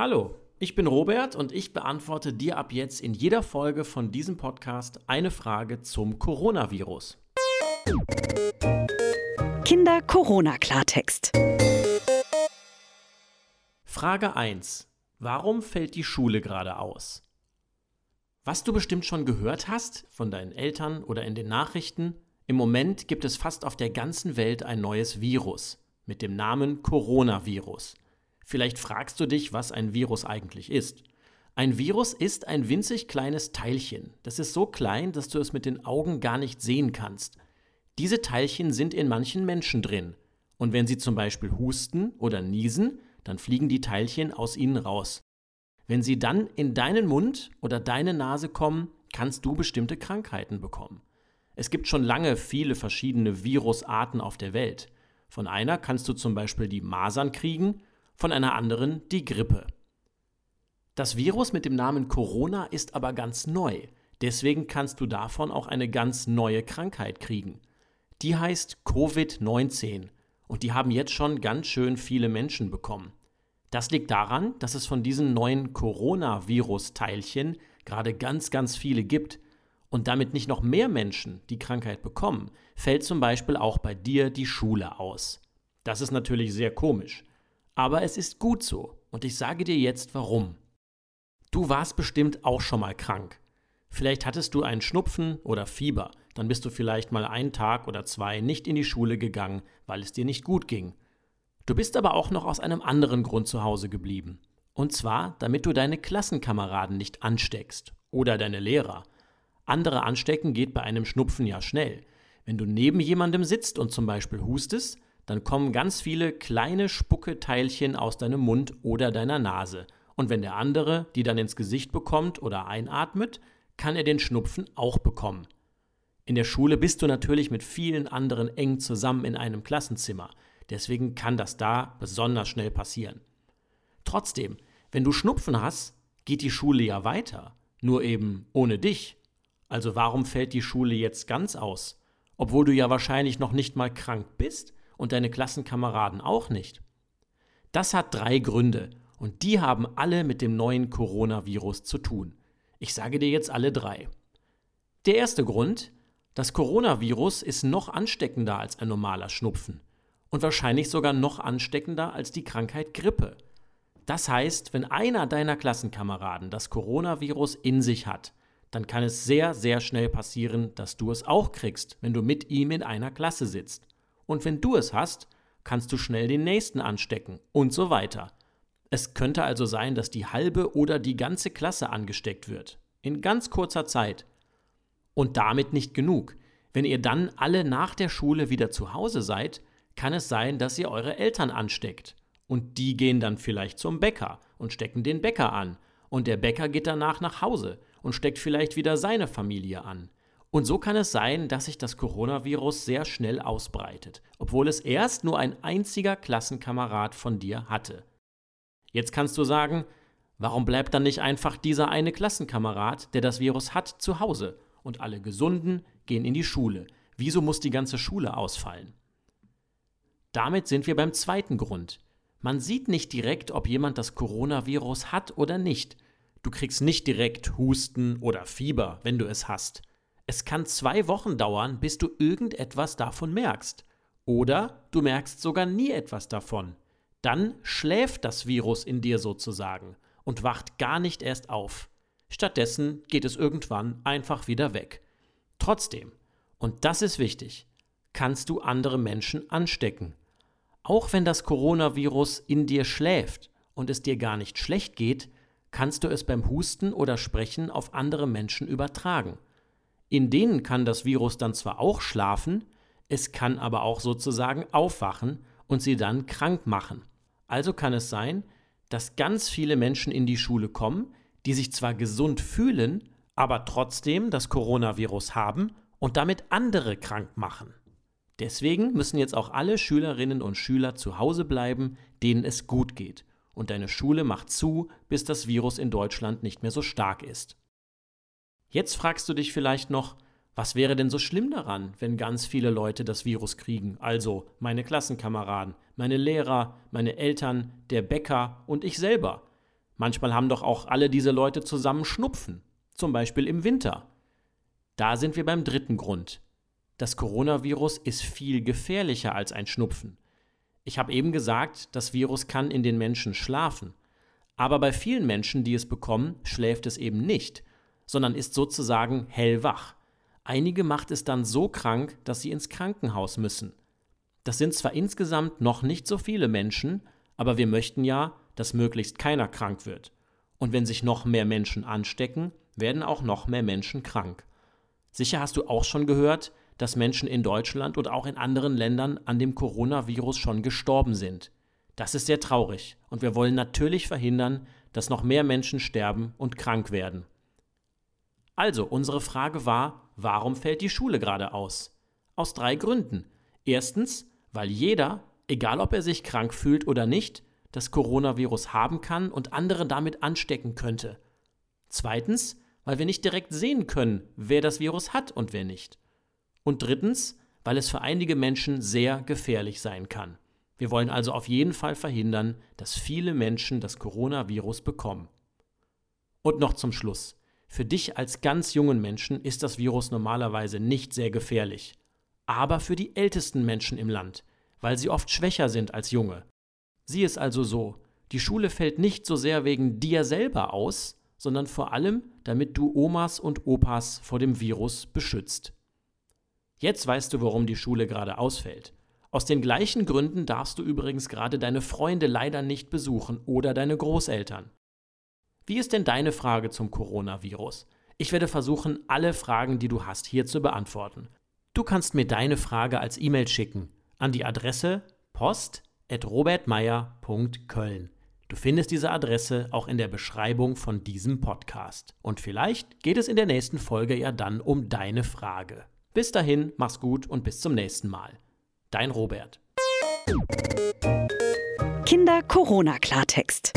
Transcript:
Hallo, ich bin Robert und ich beantworte dir ab jetzt in jeder Folge von diesem Podcast eine Frage zum Coronavirus. Kinder Corona Klartext. Frage 1. Warum fällt die Schule gerade aus? Was du bestimmt schon gehört hast von deinen Eltern oder in den Nachrichten, im Moment gibt es fast auf der ganzen Welt ein neues Virus mit dem Namen Coronavirus. Vielleicht fragst du dich, was ein Virus eigentlich ist. Ein Virus ist ein winzig kleines Teilchen. Das ist so klein, dass du es mit den Augen gar nicht sehen kannst. Diese Teilchen sind in manchen Menschen drin. Und wenn sie zum Beispiel husten oder niesen, dann fliegen die Teilchen aus ihnen raus. Wenn sie dann in deinen Mund oder deine Nase kommen, kannst du bestimmte Krankheiten bekommen. Es gibt schon lange viele verschiedene Virusarten auf der Welt. Von einer kannst du zum Beispiel die Masern kriegen, von einer anderen die Grippe. Das Virus mit dem Namen Corona ist aber ganz neu. Deswegen kannst du davon auch eine ganz neue Krankheit kriegen. Die heißt Covid-19 und die haben jetzt schon ganz schön viele Menschen bekommen. Das liegt daran, dass es von diesen neuen Coronavirus-Teilchen gerade ganz, ganz viele gibt. Und damit nicht noch mehr Menschen die Krankheit bekommen, fällt zum Beispiel auch bei dir die Schule aus. Das ist natürlich sehr komisch. Aber es ist gut so. Und ich sage dir jetzt warum. Du warst bestimmt auch schon mal krank. Vielleicht hattest du einen Schnupfen oder Fieber. Dann bist du vielleicht mal einen Tag oder zwei nicht in die Schule gegangen, weil es dir nicht gut ging. Du bist aber auch noch aus einem anderen Grund zu Hause geblieben. Und zwar, damit du deine Klassenkameraden nicht ansteckst oder deine Lehrer. Andere anstecken geht bei einem Schnupfen ja schnell. Wenn du neben jemandem sitzt und zum Beispiel hustest, dann kommen ganz viele kleine Spucketeilchen aus deinem Mund oder deiner Nase. Und wenn der andere die dann ins Gesicht bekommt oder einatmet, kann er den Schnupfen auch bekommen. In der Schule bist du natürlich mit vielen anderen eng zusammen in einem Klassenzimmer. Deswegen kann das da besonders schnell passieren. Trotzdem, wenn du Schnupfen hast, geht die Schule ja weiter, nur eben ohne dich. Also warum fällt die Schule jetzt ganz aus? Obwohl du ja wahrscheinlich noch nicht mal krank bist und deine Klassenkameraden auch nicht. Das hat drei Gründe und die haben alle mit dem neuen Coronavirus zu tun. Ich sage dir jetzt alle drei. Der erste Grund, das Coronavirus ist noch ansteckender als ein normaler Schnupfen und wahrscheinlich sogar noch ansteckender als die Krankheit Grippe. Das heißt, wenn einer deiner Klassenkameraden das Coronavirus in sich hat, dann kann es sehr, sehr schnell passieren, dass du es auch kriegst, wenn du mit ihm in einer Klasse sitzt. Und wenn du es hast, kannst du schnell den nächsten anstecken und so weiter. Es könnte also sein, dass die halbe oder die ganze Klasse angesteckt wird. In ganz kurzer Zeit. Und damit nicht genug. Wenn ihr dann alle nach der Schule wieder zu Hause seid, kann es sein, dass ihr eure Eltern ansteckt. Und die gehen dann vielleicht zum Bäcker und stecken den Bäcker an. Und der Bäcker geht danach nach Hause und steckt vielleicht wieder seine Familie an. Und so kann es sein, dass sich das Coronavirus sehr schnell ausbreitet, obwohl es erst nur ein einziger Klassenkamerad von dir hatte. Jetzt kannst du sagen, warum bleibt dann nicht einfach dieser eine Klassenkamerad, der das Virus hat, zu Hause und alle Gesunden gehen in die Schule? Wieso muss die ganze Schule ausfallen? Damit sind wir beim zweiten Grund. Man sieht nicht direkt, ob jemand das Coronavirus hat oder nicht. Du kriegst nicht direkt Husten oder Fieber, wenn du es hast. Es kann zwei Wochen dauern, bis du irgendetwas davon merkst. Oder du merkst sogar nie etwas davon. Dann schläft das Virus in dir sozusagen und wacht gar nicht erst auf. Stattdessen geht es irgendwann einfach wieder weg. Trotzdem, und das ist wichtig, kannst du andere Menschen anstecken. Auch wenn das Coronavirus in dir schläft und es dir gar nicht schlecht geht, kannst du es beim Husten oder Sprechen auf andere Menschen übertragen. In denen kann das Virus dann zwar auch schlafen, es kann aber auch sozusagen aufwachen und sie dann krank machen. Also kann es sein, dass ganz viele Menschen in die Schule kommen, die sich zwar gesund fühlen, aber trotzdem das Coronavirus haben und damit andere krank machen. Deswegen müssen jetzt auch alle Schülerinnen und Schüler zu Hause bleiben, denen es gut geht. Und deine Schule macht zu, bis das Virus in Deutschland nicht mehr so stark ist. Jetzt fragst du dich vielleicht noch, was wäre denn so schlimm daran, wenn ganz viele Leute das Virus kriegen? Also meine Klassenkameraden, meine Lehrer, meine Eltern, der Bäcker und ich selber. Manchmal haben doch auch alle diese Leute zusammen Schnupfen, zum Beispiel im Winter. Da sind wir beim dritten Grund. Das Coronavirus ist viel gefährlicher als ein Schnupfen. Ich habe eben gesagt, das Virus kann in den Menschen schlafen. Aber bei vielen Menschen, die es bekommen, schläft es eben nicht, sondern ist sozusagen hellwach. Einige macht es dann so krank, dass sie ins Krankenhaus müssen. Das sind zwar insgesamt noch nicht so viele Menschen, aber wir möchten ja, dass möglichst keiner krank wird. Und wenn sich noch mehr Menschen anstecken, werden auch noch mehr Menschen krank. Sicher hast du auch schon gehört, dass Menschen in Deutschland und auch in anderen Ländern an dem Coronavirus schon gestorben sind. Das ist sehr traurig und wir wollen natürlich verhindern, dass noch mehr Menschen sterben und krank werden. Also, unsere Frage war, warum fällt die Schule gerade aus? Aus drei Gründen. Erstens, weil jeder, egal ob er sich krank fühlt oder nicht, das Coronavirus haben kann und andere damit anstecken könnte. Zweitens, weil wir nicht direkt sehen können, wer das Virus hat und wer nicht. Und drittens, weil es für einige Menschen sehr gefährlich sein kann. Wir wollen also auf jeden Fall verhindern, dass viele Menschen das Coronavirus bekommen. Und noch zum Schluss. Für dich als ganz jungen Menschen ist das Virus normalerweise nicht sehr gefährlich. Aber für die ältesten Menschen im Land, weil sie oft schwächer sind als junge. Sieh es also so, die Schule fällt nicht so sehr wegen dir selber aus, sondern vor allem, damit du Omas und Opas vor dem Virus beschützt. Jetzt weißt du, warum die Schule gerade ausfällt. Aus den gleichen Gründen darfst du übrigens gerade deine Freunde leider nicht besuchen oder deine Großeltern. Wie ist denn deine Frage zum Coronavirus? Ich werde versuchen, alle Fragen, die du hast, hier zu beantworten. Du kannst mir deine Frage als E-Mail schicken an die Adresse post.robertmeier.köln. Du findest diese Adresse auch in der Beschreibung von diesem Podcast. Und vielleicht geht es in der nächsten Folge ja dann um deine Frage. Bis dahin, mach's gut und bis zum nächsten Mal. Dein Robert. Kinder Corona Klartext.